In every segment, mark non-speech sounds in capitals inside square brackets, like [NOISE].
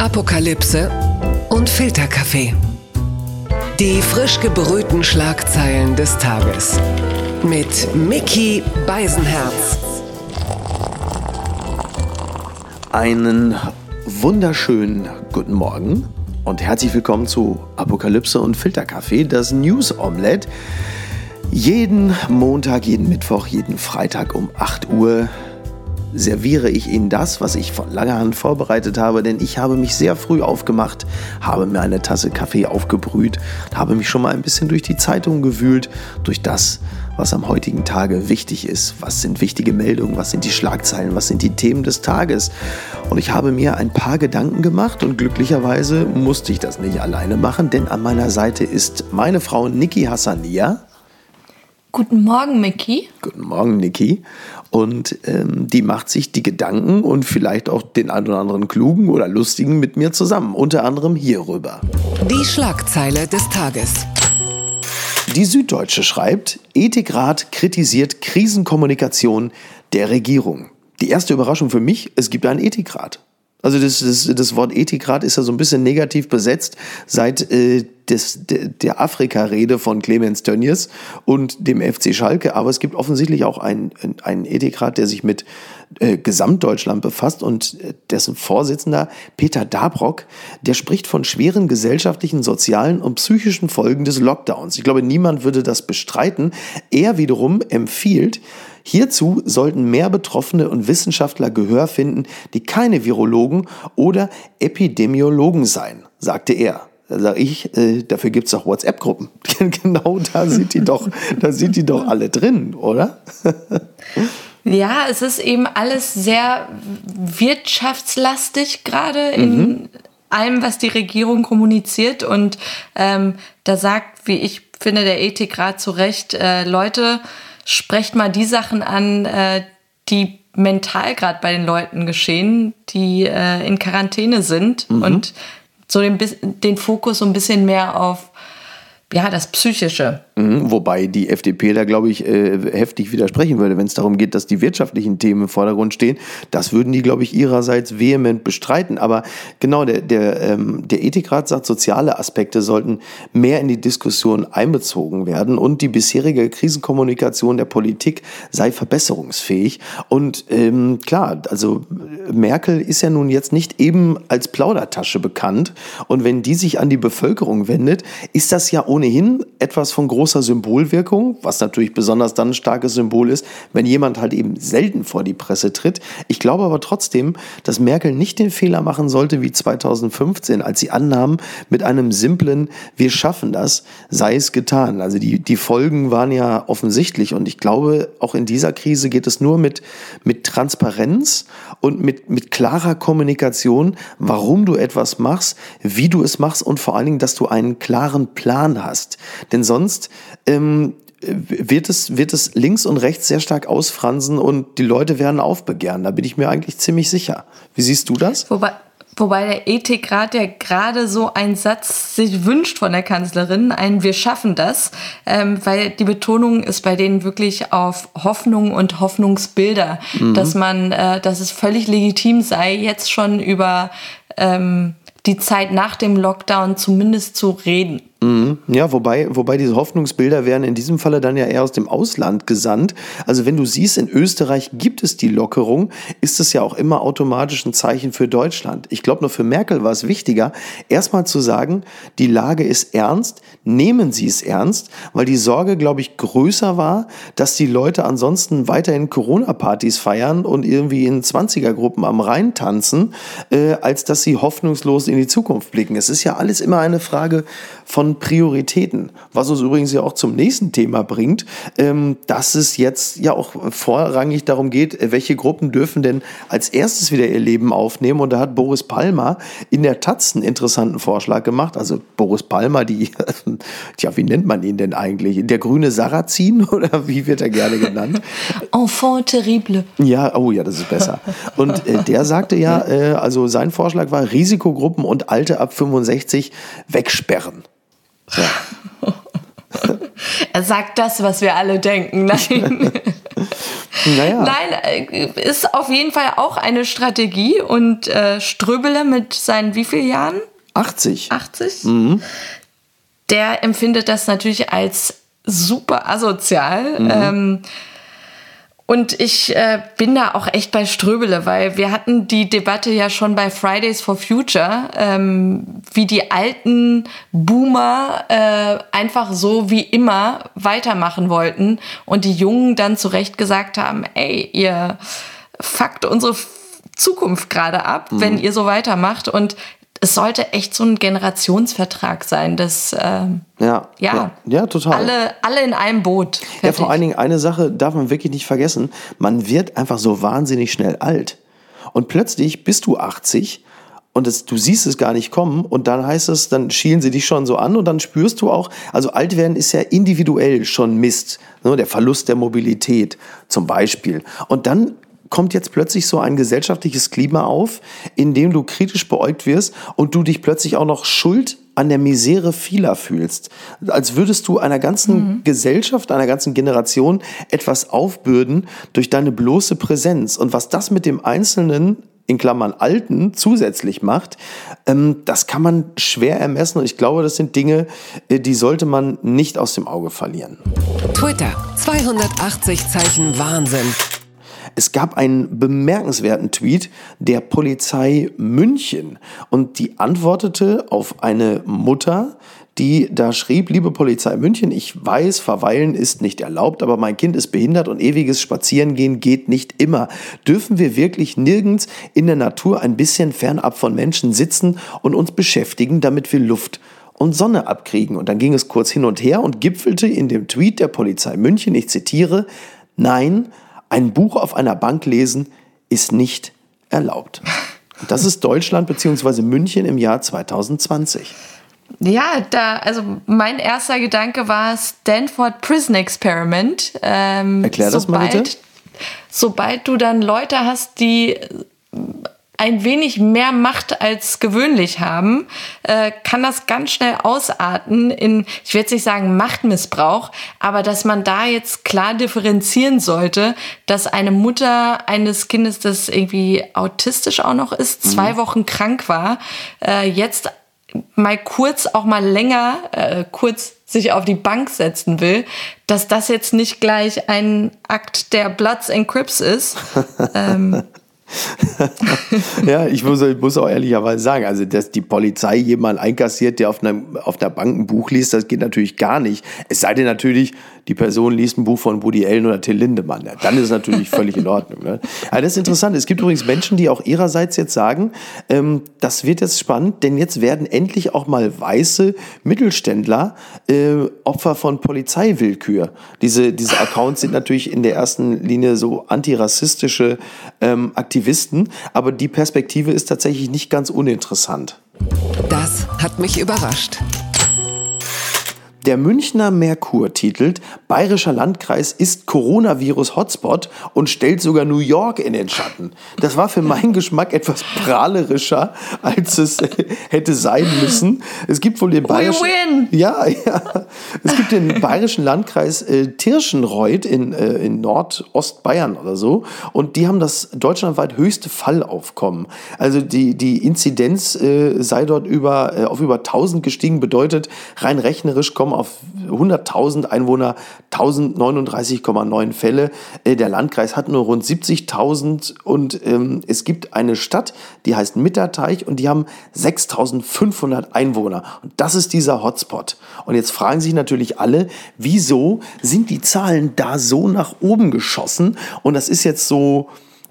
Apokalypse und Filterkaffee. Die frisch gebrühten Schlagzeilen des Tages. Mit Mickey Beisenherz. Einen wunderschönen guten Morgen und herzlich willkommen zu Apokalypse und Filterkaffee, das News Omelette. Jeden Montag, jeden Mittwoch, jeden Freitag um 8 Uhr serviere ich Ihnen das, was ich von langer Hand vorbereitet habe, denn ich habe mich sehr früh aufgemacht, habe mir eine Tasse Kaffee aufgebrüht, habe mich schon mal ein bisschen durch die Zeitung gewühlt, durch das, was am heutigen Tage wichtig ist. Was sind wichtige Meldungen, was sind die Schlagzeilen, was sind die Themen des Tages. Und ich habe mir ein paar Gedanken gemacht und glücklicherweise musste ich das nicht alleine machen, denn an meiner Seite ist meine Frau Niki Hassania. Guten Morgen, Mickey. Guten Morgen, Niki. Und ähm, die macht sich die Gedanken und vielleicht auch den einen oder anderen klugen oder lustigen mit mir zusammen. Unter anderem hierüber. Die Schlagzeile des Tages. Die Süddeutsche schreibt, Ethikrat kritisiert Krisenkommunikation der Regierung. Die erste Überraschung für mich, es gibt einen Ethikrat. Also das, das, das Wort Ethikrat ist ja so ein bisschen negativ besetzt seit äh, des, de, der Afrika-Rede von Clemens Tönnies und dem FC Schalke. Aber es gibt offensichtlich auch einen, einen Ethikrat, der sich mit äh, Gesamtdeutschland befasst und äh, dessen Vorsitzender Peter Dabrock, der spricht von schweren gesellschaftlichen, sozialen und psychischen Folgen des Lockdowns. Ich glaube, niemand würde das bestreiten. Er wiederum empfiehlt, Hierzu sollten mehr Betroffene und Wissenschaftler Gehör finden, die keine Virologen oder Epidemiologen seien, sagte er. Da sage ich, äh, dafür gibt es auch WhatsApp-Gruppen. [LAUGHS] genau da sind die doch, da sind die doch alle drin, oder? [LAUGHS] ja, es ist eben alles sehr wirtschaftslastig gerade in mhm. allem, was die Regierung kommuniziert. Und ähm, da sagt, wie ich finde, der Ethikrat zu Recht, äh, Leute, sprecht mal die Sachen an, äh, die mental gerade bei den Leuten geschehen, die äh, in Quarantäne sind mhm. und so den, den Fokus so ein bisschen mehr auf ja, das Psychische. Mhm, wobei die FDP da, glaube ich, äh, heftig widersprechen würde, wenn es darum geht, dass die wirtschaftlichen Themen im Vordergrund stehen. Das würden die, glaube ich, ihrerseits vehement bestreiten. Aber genau, der, der, ähm, der Ethikrat sagt, soziale Aspekte sollten mehr in die Diskussion einbezogen werden und die bisherige Krisenkommunikation der Politik sei verbesserungsfähig. Und ähm, klar, also Merkel ist ja nun jetzt nicht eben als Plaudertasche bekannt. Und wenn die sich an die Bevölkerung wendet, ist das ja ohne ohnehin etwas von großer Symbolwirkung, was natürlich besonders dann ein starkes Symbol ist, wenn jemand halt eben selten vor die Presse tritt. Ich glaube aber trotzdem, dass Merkel nicht den Fehler machen sollte wie 2015, als sie annahm, mit einem simplen Wir schaffen das, sei es getan. Also die, die Folgen waren ja offensichtlich und ich glaube, auch in dieser Krise geht es nur mit, mit Transparenz und mit, mit klarer Kommunikation, warum du etwas machst, wie du es machst und vor allen Dingen, dass du einen klaren Plan hast hast. Denn sonst ähm, wird es, wird es links und rechts sehr stark ausfransen und die Leute werden aufbegehren. Da bin ich mir eigentlich ziemlich sicher. Wie siehst du das? Wobei, wobei der Ethikrat ja gerade so einen Satz sich wünscht von der Kanzlerin, ein Wir schaffen das, ähm, weil die Betonung ist bei denen wirklich auf Hoffnung und Hoffnungsbilder, mhm. dass man, äh, dass es völlig legitim sei, jetzt schon über ähm, die Zeit nach dem Lockdown zumindest zu reden. Mhm. Ja, wobei, wobei diese Hoffnungsbilder werden in diesem Falle dann ja eher aus dem Ausland gesandt. Also wenn du siehst, in Österreich gibt es die Lockerung, ist es ja auch immer automatisch ein Zeichen für Deutschland. Ich glaube, nur für Merkel war es wichtiger, erstmal zu sagen, die Lage ist ernst, nehmen Sie es ernst, weil die Sorge, glaube ich, größer war, dass die Leute ansonsten weiterhin Corona-Partys feiern und irgendwie in 20er-Gruppen am Rhein tanzen, äh, als dass sie hoffnungslos in die Zukunft blicken. Es ist ja alles immer eine Frage von Prioritäten. Was uns übrigens ja auch zum nächsten Thema bringt, ähm, dass es jetzt ja auch vorrangig darum geht, welche Gruppen dürfen denn als erstes wieder ihr Leben aufnehmen. Und da hat Boris Palmer in der Taz einen interessanten Vorschlag gemacht. Also Boris Palmer, die, [LAUGHS] tja, wie nennt man ihn denn eigentlich? Der grüne Sarrazin [LAUGHS] oder wie wird er gerne genannt? Enfant terrible. Ja, oh ja, das ist besser. Und äh, der sagte ja, äh, also sein Vorschlag war Risikogruppen und Alte ab 65 wegsperren. Ja. [LAUGHS] er sagt das, was wir alle denken. Nein. [LAUGHS] Naja. Nein, äh, ist auf jeden Fall auch eine Strategie und äh, Ströbele mit seinen wie vielen Jahren? 80. 80? Der empfindet das natürlich als super asozial. Ähm, und ich äh, bin da auch echt bei Ströbele, weil wir hatten die Debatte ja schon bei Fridays for Future, ähm, wie die alten Boomer äh, einfach so wie immer weitermachen wollten und die Jungen dann zu Recht gesagt haben, ey, ihr fuckt unsere Zukunft gerade ab, wenn ihr so weitermacht. Und es sollte echt so ein Generationsvertrag sein, dass ähm, Ja, ja, ja, ja, total. Alle, alle in einem Boot. Ja, Fertig. vor allen Dingen eine Sache darf man wirklich nicht vergessen. Man wird einfach so wahnsinnig schnell alt. Und plötzlich bist du 80 und es, du siehst es gar nicht kommen und dann heißt es, dann schielen sie dich schon so an und dann spürst du auch, also alt werden ist ja individuell schon Mist. Ne, der Verlust der Mobilität zum Beispiel. Und dann kommt jetzt plötzlich so ein gesellschaftliches Klima auf, in dem du kritisch beäugt wirst und du dich plötzlich auch noch schuld an der Misere vieler fühlst. Als würdest du einer ganzen Gesellschaft, einer ganzen Generation etwas aufbürden durch deine bloße Präsenz. Und was das mit dem Einzelnen in Klammern Alten zusätzlich macht, ähm, das kann man schwer ermessen. Und ich glaube, das sind Dinge, äh, die sollte man nicht aus dem Auge verlieren. Twitter 280 Zeichen Wahnsinn. Es gab einen bemerkenswerten Tweet der Polizei München und die antwortete auf eine Mutter, die da schrieb, liebe Polizei München, ich weiß, verweilen ist nicht erlaubt, aber mein Kind ist behindert und ewiges Spazierengehen geht nicht immer. Dürfen wir wirklich nirgends in der Natur ein bisschen fernab von Menschen sitzen und uns beschäftigen, damit wir Luft und Sonne abkriegen? Und dann ging es kurz hin und her und gipfelte in dem Tweet der Polizei München, ich zitiere, nein, ein Buch auf einer Bank lesen ist nicht erlaubt. Und das ist Deutschland bzw. München im Jahr 2020. Ja, da, also mein erster Gedanke war Stanford Prison Experiment. Ähm, Erklär das mal bitte. Sobald du dann Leute hast, die ein wenig mehr Macht als gewöhnlich haben, äh, kann das ganz schnell ausarten in, ich will jetzt nicht sagen Machtmissbrauch, aber dass man da jetzt klar differenzieren sollte, dass eine Mutter eines Kindes, das irgendwie autistisch auch noch ist, zwei Wochen krank war, äh, jetzt mal kurz auch mal länger äh, kurz sich auf die Bank setzen will, dass das jetzt nicht gleich ein Akt der Bloods and Crips ist. [LAUGHS] ähm, [LAUGHS] ja, ich muss, ich muss auch ehrlicherweise sagen, also dass die Polizei jemanden einkassiert, der auf einer, auf einer Bank ein Buch liest, das geht natürlich gar nicht. Es sei denn natürlich, die Person liest ein Buch von Woody Allen oder Till Lindemann. Ja, dann ist es natürlich völlig in Ordnung. Ne? Aber das ist interessant. Es gibt übrigens Menschen, die auch ihrerseits jetzt sagen, ähm, das wird jetzt spannend, denn jetzt werden endlich auch mal weiße Mittelständler äh, Opfer von Polizeiwillkür. Diese, diese Accounts sind natürlich in der ersten Linie so antirassistische ähm, Aktivisten, aber die Perspektive ist tatsächlich nicht ganz uninteressant. Das hat mich überrascht. Der Münchner Merkur titelt, Bayerischer Landkreis ist Coronavirus-Hotspot und stellt sogar New York in den Schatten. Das war für meinen Geschmack etwas prahlerischer, als es [LAUGHS] hätte sein müssen. Es gibt wohl den bayerischen... Ja, [LAUGHS] ja. Es gibt den bayerischen Landkreis äh, Tirschenreuth in, äh, in Nordostbayern oder so. Und die haben das deutschlandweit höchste Fallaufkommen. Also die, die Inzidenz äh, sei dort über, äh, auf über 1000 gestiegen, bedeutet rein rechnerisch kommen auf 100.000 Einwohner 1039,9 Fälle. Äh, der Landkreis hat nur rund 70.000 und ähm, es gibt eine Stadt, die heißt Mitterteich und die haben 6.500 Einwohner. Und das ist dieser Hotspot. Und jetzt fragen sich natürlich alle, wieso sind die Zahlen da so nach oben geschossen? Und das ist jetzt so,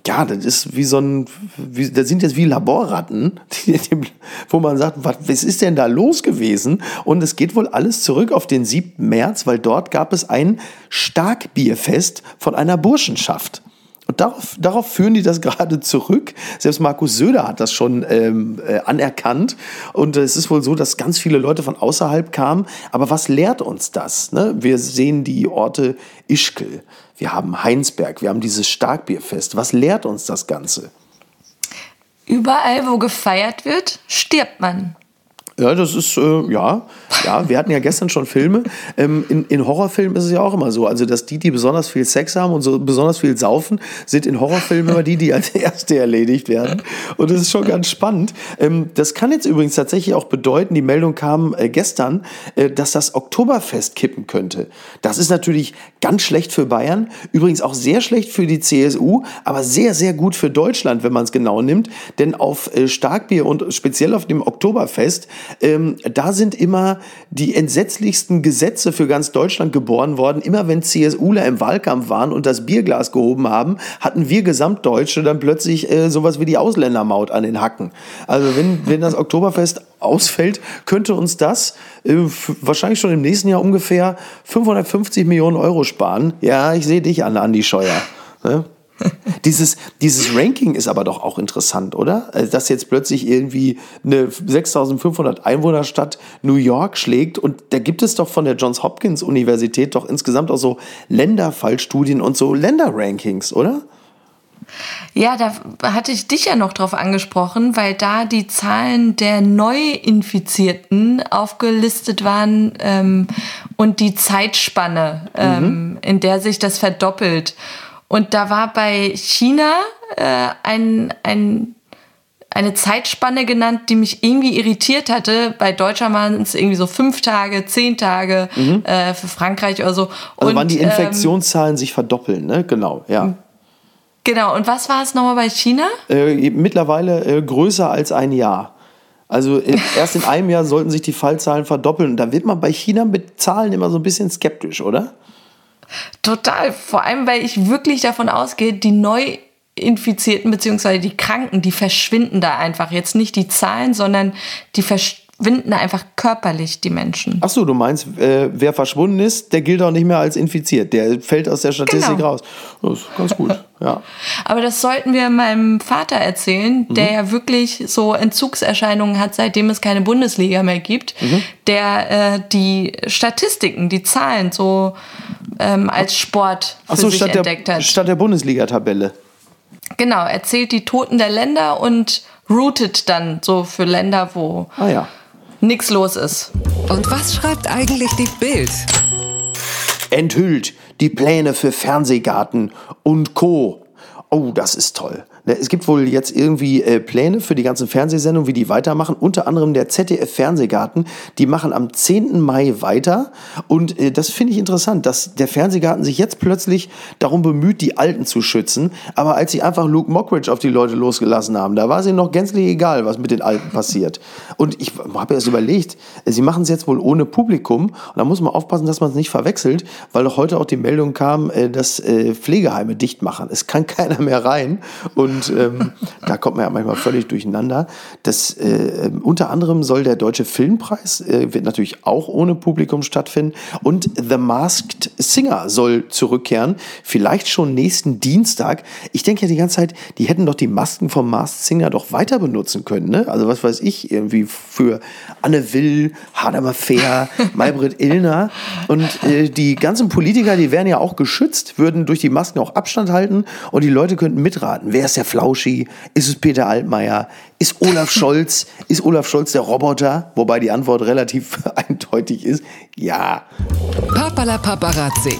ja, das ist wie so ein, wie, das sind jetzt wie Laborratten, [LAUGHS] die, die, wo man sagt, was, was ist denn da los gewesen? Und es geht wohl alles zurück auf den 7. März, weil dort gab es ein Starkbierfest von einer Burschenschaft. Und darauf, darauf führen die das [LAUGHS] gerade zurück. Selbst Markus Söder hat das schon ähm, äh, anerkannt. Und es ist wohl so, dass ganz viele Leute von außerhalb kamen. Aber was lehrt uns das? Ne? Wir sehen die Orte Ischkel, wir haben Heinsberg, wir haben dieses Starkbierfest. Was lehrt uns das Ganze? überall, wo gefeiert wird, stirbt man. Ja, das ist, äh, ja, Ja, wir hatten ja gestern schon Filme. Ähm, in, in Horrorfilmen ist es ja auch immer so. Also, dass die, die besonders viel Sex haben und so besonders viel saufen, sind in Horrorfilmen immer die, die als [LAUGHS] Erste erledigt werden. Und das ist schon ganz spannend. Ähm, das kann jetzt übrigens tatsächlich auch bedeuten, die Meldung kam äh, gestern, äh, dass das Oktoberfest kippen könnte. Das ist natürlich ganz schlecht für Bayern, übrigens auch sehr schlecht für die CSU, aber sehr, sehr gut für Deutschland, wenn man es genau nimmt. Denn auf äh, Starkbier und speziell auf dem Oktoberfest, ähm, da sind immer die entsetzlichsten Gesetze für ganz Deutschland geboren worden. Immer wenn CSUler im Wahlkampf waren und das Bierglas gehoben haben, hatten wir Gesamtdeutsche dann plötzlich äh, sowas wie die Ausländermaut an den Hacken. Also wenn, wenn das Oktoberfest ausfällt, könnte uns das äh, wahrscheinlich schon im nächsten Jahr ungefähr 550 Millionen Euro sparen. Ja, ich sehe dich an, Andi Scheuer. Ne? [LAUGHS] dieses, dieses Ranking ist aber doch auch interessant, oder? Also, dass jetzt plötzlich irgendwie eine 6500 Einwohnerstadt New York schlägt und da gibt es doch von der Johns Hopkins Universität doch insgesamt auch so Länderfallstudien und so Länderrankings, oder? Ja, da hatte ich dich ja noch drauf angesprochen, weil da die Zahlen der Neuinfizierten aufgelistet waren ähm, und die Zeitspanne, ähm, mhm. in der sich das verdoppelt. Und da war bei China äh, ein, ein, eine Zeitspanne genannt, die mich irgendwie irritiert hatte. Bei Deutschland waren es irgendwie so fünf Tage, zehn Tage, mhm. äh, für Frankreich oder so. Also wann die ähm, Infektionszahlen ähm, sich verdoppeln, ne? Genau, ja. Genau, und was war es nochmal bei China? Äh, mittlerweile äh, größer als ein Jahr. Also äh, [LAUGHS] erst in einem Jahr sollten sich die Fallzahlen verdoppeln. Da wird man bei China mit Zahlen immer so ein bisschen skeptisch, oder? Total. Vor allem, weil ich wirklich davon ausgehe, die Neuinfizierten bzw. die Kranken, die verschwinden da einfach. Jetzt nicht die Zahlen, sondern die verschwinden einfach körperlich, die Menschen. Ach so, du meinst, äh, wer verschwunden ist, der gilt auch nicht mehr als infiziert. Der fällt aus der Statistik genau. raus. Das ist ganz gut, [LAUGHS] ja. Aber das sollten wir meinem Vater erzählen, der mhm. ja wirklich so Entzugserscheinungen hat, seitdem es keine Bundesliga mehr gibt, mhm. der äh, die Statistiken, die Zahlen so ähm, als Sport für so, sich statt entdeckt der, hat. Statt der Bundesliga-Tabelle. Genau, er zählt die Toten der Länder und routet dann so für Länder, wo ah, ja. Nichts los ist. Und was schreibt eigentlich die Bild? Enthüllt die Pläne für Fernsehgarten und Co. Oh, das ist toll. Ne, es gibt wohl jetzt irgendwie äh, Pläne für die ganzen Fernsehsendungen, wie die weitermachen. Unter anderem der ZDF Fernsehgarten. Die machen am 10. Mai weiter. Und äh, das finde ich interessant, dass der Fernsehgarten sich jetzt plötzlich darum bemüht, die Alten zu schützen. Aber als sie einfach Luke Mockridge auf die Leute losgelassen haben, da war es ihnen noch gänzlich egal, was mit den Alten passiert. Und ich habe erst überlegt, äh, sie machen es jetzt wohl ohne Publikum. Und da muss man aufpassen, dass man es nicht verwechselt, weil doch heute auch die Meldung kam, äh, dass äh, Pflegeheime dicht machen. Es kann [LAUGHS] keiner mehr rein. Und und ähm, da kommt man ja manchmal völlig durcheinander. Das, äh, unter anderem soll der Deutsche Filmpreis, äh, wird natürlich auch ohne Publikum stattfinden. Und The Masked Singer soll zurückkehren, vielleicht schon nächsten Dienstag. Ich denke ja die ganze Zeit, die hätten doch die Masken vom Masked Singer doch weiter benutzen können. Ne? Also was weiß ich, irgendwie für Anne Will, Hadamar Fair, [LAUGHS] Maybrit Illner. Und äh, die ganzen Politiker, die wären ja auch geschützt, würden durch die Masken auch Abstand halten und die Leute könnten mitraten. Wer ist der Flauschi? Ist es Peter Altmaier? Ist Olaf [LAUGHS] Scholz? Ist Olaf Scholz der Roboter? Wobei die Antwort relativ [LAUGHS] eindeutig ist. Ja. Papala Paparazzi.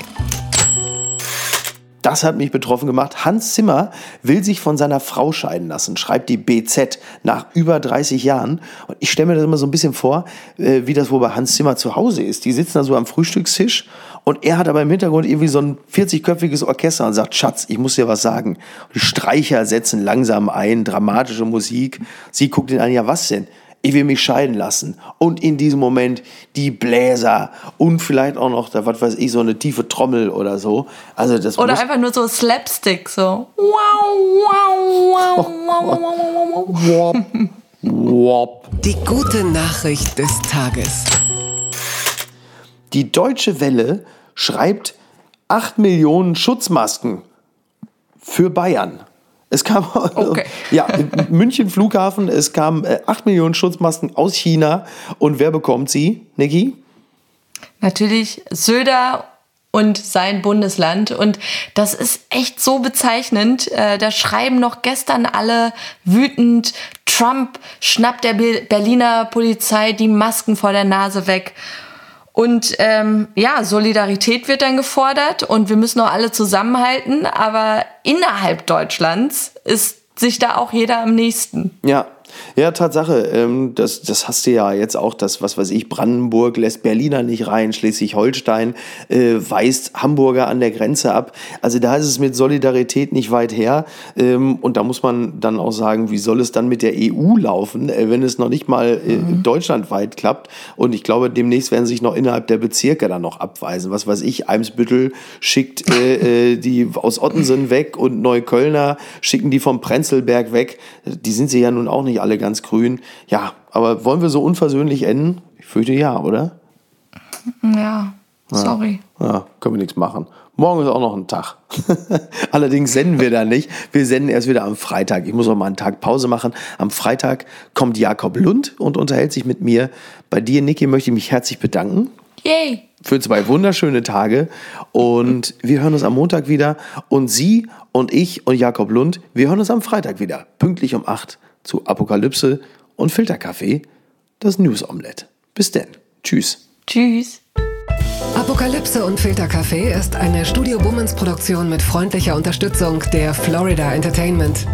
Das hat mich betroffen gemacht. Hans Zimmer will sich von seiner Frau scheiden lassen, schreibt die BZ nach über 30 Jahren. Und ich stelle mir das immer so ein bisschen vor, äh, wie das wohl bei Hans Zimmer zu Hause ist. Die sitzen da so am Frühstückstisch und er hat aber im Hintergrund irgendwie so ein 40-köpfiges Orchester und sagt, Schatz, ich muss dir was sagen. die Streicher setzen langsam ein, dramatische Musik. Sie guckt ihn an, ja was denn? Ich will mich scheiden lassen. Und in diesem Moment die Bläser und vielleicht auch noch, da, was weiß ich, so eine tiefe Trommel oder so. Also das oder einfach nur so Slapstick, so. Wow, wow, wow, wow, wow, wow. [LAUGHS] Die gute Nachricht des Tages. Die Deutsche Welle schreibt 8 Millionen Schutzmasken für Bayern. Es kam [LAUGHS] okay. ja, München Flughafen, es kamen 8 äh, Millionen Schutzmasken aus China. Und wer bekommt sie, Niki? Natürlich Söder und sein Bundesland. Und das ist echt so bezeichnend. Äh, da schreiben noch gestern alle wütend, Trump schnappt der Berliner Polizei die Masken vor der Nase weg. Und ähm, ja, Solidarität wird dann gefordert und wir müssen auch alle zusammenhalten, aber innerhalb Deutschlands ist sich da auch jeder am nächsten. Ja, ja, Tatsache. Ähm, das, das hast du ja jetzt auch, das, was weiß ich, Brandenburg lässt Berliner nicht rein, Schleswig-Holstein äh, weist Hamburger an der Grenze ab. Also da ist es mit Solidarität nicht weit her. Ähm, und da muss man dann auch sagen, wie soll es dann mit der EU laufen, äh, wenn es noch nicht mal äh, mhm. deutschlandweit klappt. Und ich glaube, demnächst werden sich noch innerhalb der Bezirke dann noch abweisen. Was weiß ich, Eimsbüttel schickt äh, äh, die aus Ottensen weg und Neuköllner schicken die vom Prenzlberg weg. Die sind sie ja nun auch nicht alle ganz grün. Ja, aber wollen wir so unversöhnlich enden? Ich fürchte ja, oder? Ja, sorry. Ja, ja können wir nichts machen. Morgen ist auch noch ein Tag. [LAUGHS] Allerdings senden wir da nicht. Wir senden erst wieder am Freitag. Ich muss auch mal einen Tag Pause machen. Am Freitag kommt Jakob Lund und unterhält sich mit mir. Bei dir, Niki, möchte ich mich herzlich bedanken. Yay! Für zwei wunderschöne Tage. Und wir hören uns am Montag wieder. Und Sie und ich und Jakob Lund, wir hören uns am Freitag wieder. Pünktlich um 8 zu Apokalypse und Filterkaffee, das News Omelette. Bis denn. Tschüss. Tschüss. Apokalypse und Filterkaffee ist eine Studio Bummens Produktion mit freundlicher Unterstützung der Florida Entertainment.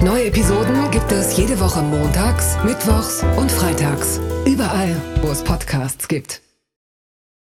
Neue Episoden gibt es jede Woche montags, mittwochs und freitags. Überall, wo es Podcasts gibt.